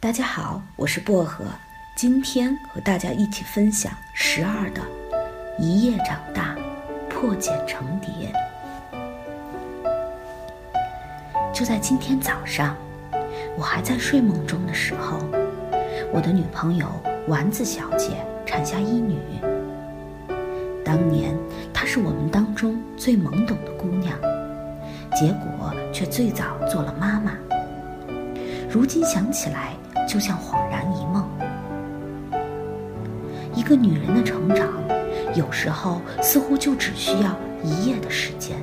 大家好，我是薄荷，今天和大家一起分享十二的《一夜长大，破茧成蝶》。就在今天早上，我还在睡梦中的时候，我的女朋友丸子小姐产下一女。当年她是我们当中最懵懂的姑娘，结果却最早做了妈妈。如今想起来，就像恍然一梦。一个女人的成长，有时候似乎就只需要一夜的时间。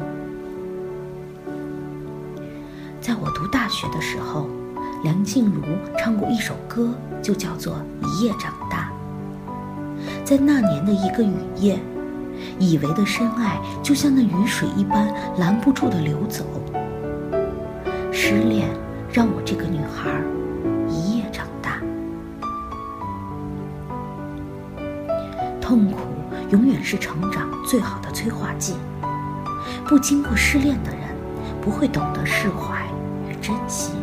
在我读大学的时候，梁静茹唱过一首歌，就叫做《一夜长大》。在那年的一个雨夜，以为的深爱，就像那雨水一般拦不住的流走。失恋。让我这个女孩痛苦永远是成长最好的催化剂。不经过失恋的人，不会懂得释怀与珍惜。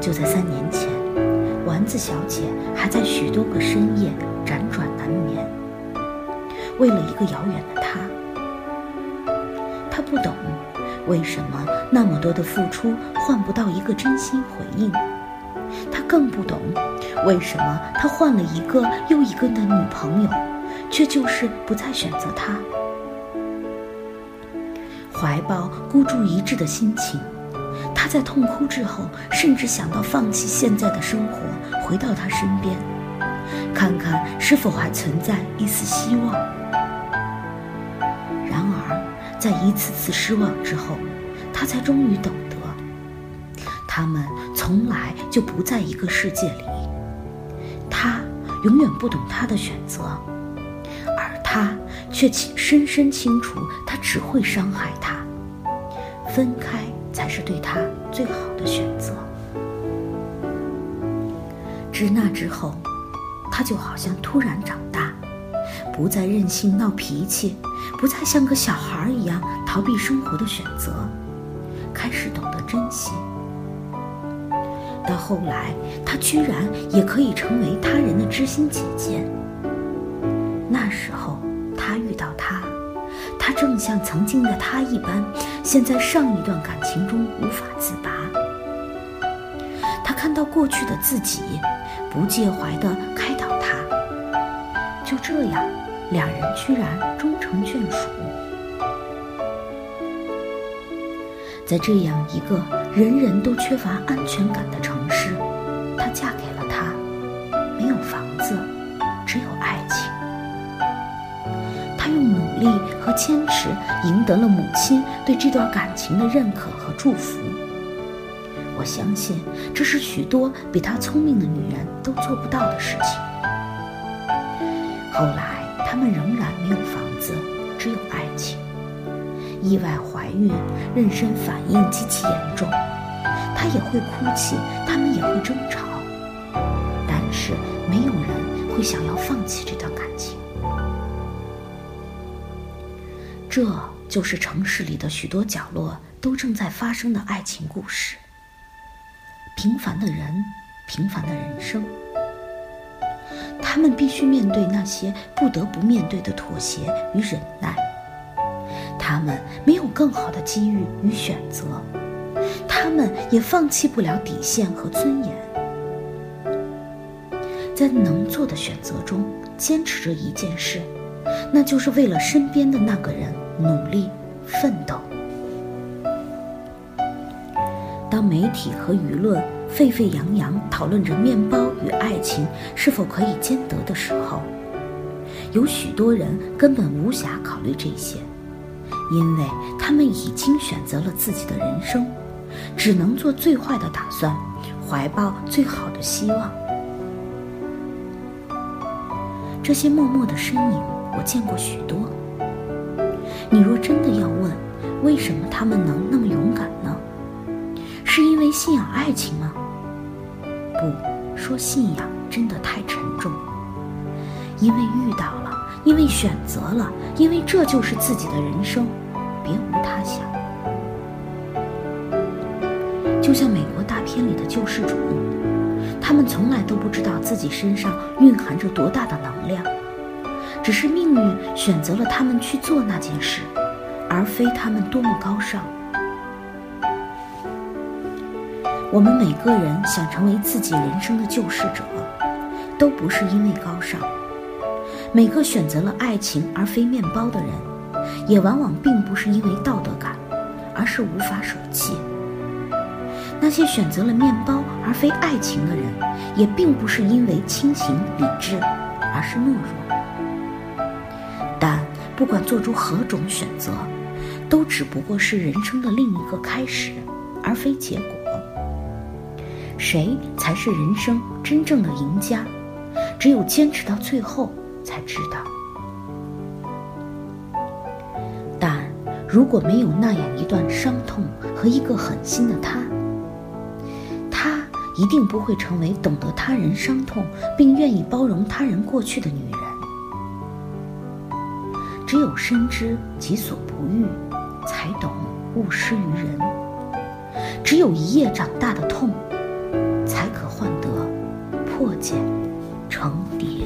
就在三年前，丸子小姐还在许多个深夜辗转难眠，为了一个遥远的他，她不懂。为什么那么多的付出换不到一个真心回应？他更不懂，为什么他换了一个又一个的女朋友，却就是不再选择他。怀抱孤注一掷的心情，他在痛哭之后，甚至想到放弃现在的生活，回到他身边，看看是否还存在一丝希望。然而在一次次失望之后，他才终于懂得，他们从来就不在一个世界里。他永远不懂他的选择，而他却深深清楚，他只会伤害他。分开才是对他最好的选择。自那之后，他就好像突然长大。不再任性闹脾气，不再像个小孩一样逃避生活的选择，开始懂得珍惜。到后来，她居然也可以成为他人的知心姐姐。那时候，他遇到她，他正像曾经的他一般，陷在上一段感情中无法自拔。他看到过去的自己，不介怀地开导他。就这样。两人居然终成眷属，在这样一个人人都缺乏安全感的城市，她嫁给了他，没有房子，只有爱情。她用努力和坚持赢得了母亲对这段感情的认可和祝福。我相信，这是许多比她聪明的女人都做不到的事情。后来。他们仍然没有房子，只有。意外怀孕，妊娠反应极其严重，她也会哭泣，他们也会争吵，但是没有人会想要放弃这段感情。这就是城市里的许多角落都正在发生的爱情故事。平凡的人，平凡的人生。他们必须面对那些不得不面对的妥协与忍耐。他们没有更好的机遇与选择，他们也放弃不了底线和尊严。在能做的选择中，坚持着一件事，那就是为了身边的那个人努力奋斗。当媒体和舆论。沸沸扬扬讨论着面包与爱情是否可以兼得的时候，有许多人根本无暇考虑这些，因为他们已经选择了自己的人生，只能做最坏的打算，怀抱最好的希望。这些默默的身影，我见过许多。你若真的要问，为什么他们能那么勇敢呢？是因为信仰爱情吗？不说信仰真的太沉重，因为遇到了，因为选择了，因为这就是自己的人生，别无他想。就像美国大片里的救世主，他们从来都不知道自己身上蕴含着多大的能量，只是命运选择了他们去做那件事，而非他们多么高尚。我们每个人想成为自己人生的救世者，都不是因为高尚。每个选择了爱情而非面包的人，也往往并不是因为道德感，而是无法舍弃。那些选择了面包而非爱情的人，也并不是因为清醒理智，而是懦弱。但不管做出何种选择，都只不过是人生的另一个开始，而非结果。谁才是人生真正的赢家？只有坚持到最后才知道。但如果没有那样一段伤痛和一个狠心的他，他一定不会成为懂得他人伤痛并愿意包容他人过去的女人。只有深知己所不欲，才懂勿施于人。只有一夜长大的痛，才可换得破茧成蝶。